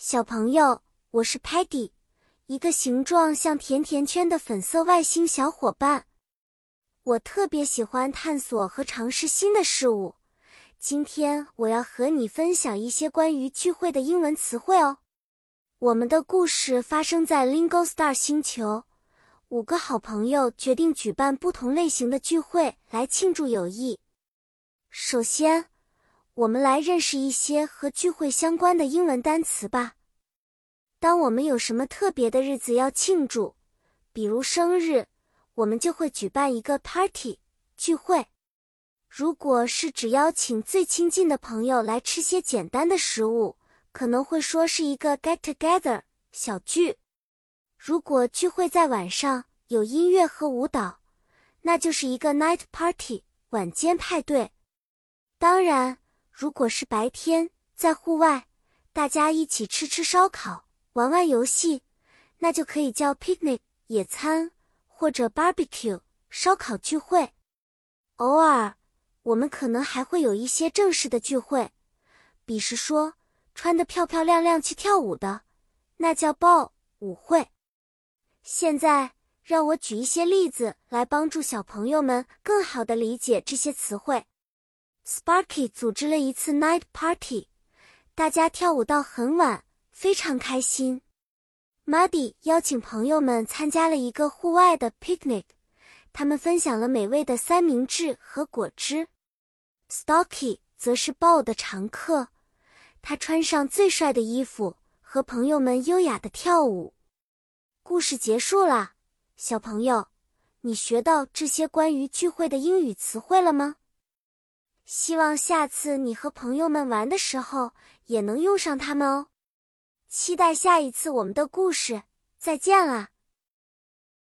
小朋友，我是 Patty，一个形状像甜甜圈的粉色外星小伙伴。我特别喜欢探索和尝试新的事物。今天我要和你分享一些关于聚会的英文词汇哦。我们的故事发生在 Lingo Star 星球，五个好朋友决定举办不同类型的聚会来庆祝友谊。首先，我们来认识一些和聚会相关的英文单词吧。当我们有什么特别的日子要庆祝，比如生日，我们就会举办一个 party 聚会。如果是只邀请最亲近的朋友来吃些简单的食物，可能会说是一个 get together 小聚。如果聚会在晚上，有音乐和舞蹈，那就是一个 night party 晚间派对。当然。如果是白天在户外，大家一起吃吃烧烤、玩玩游戏，那就可以叫 picnic 野餐或者 barbecue 烧烤聚会。偶尔，我们可能还会有一些正式的聚会，比如说穿得漂漂亮亮去跳舞的，那叫 ball 舞会。现在，让我举一些例子来帮助小朋友们更好地理解这些词汇。Sparky 组织了一次 night party，大家跳舞到很晚，非常开心。Muddy 邀请朋友们参加了一个户外的 picnic，他们分享了美味的三明治和果汁。Stocky 则是 ball 的常客，他穿上最帅的衣服，和朋友们优雅的跳舞。故事结束了，小朋友，你学到这些关于聚会的英语词汇了吗？希望下次你和朋友们玩的时候也能用上它们哦。期待下一次我们的故事，再见了。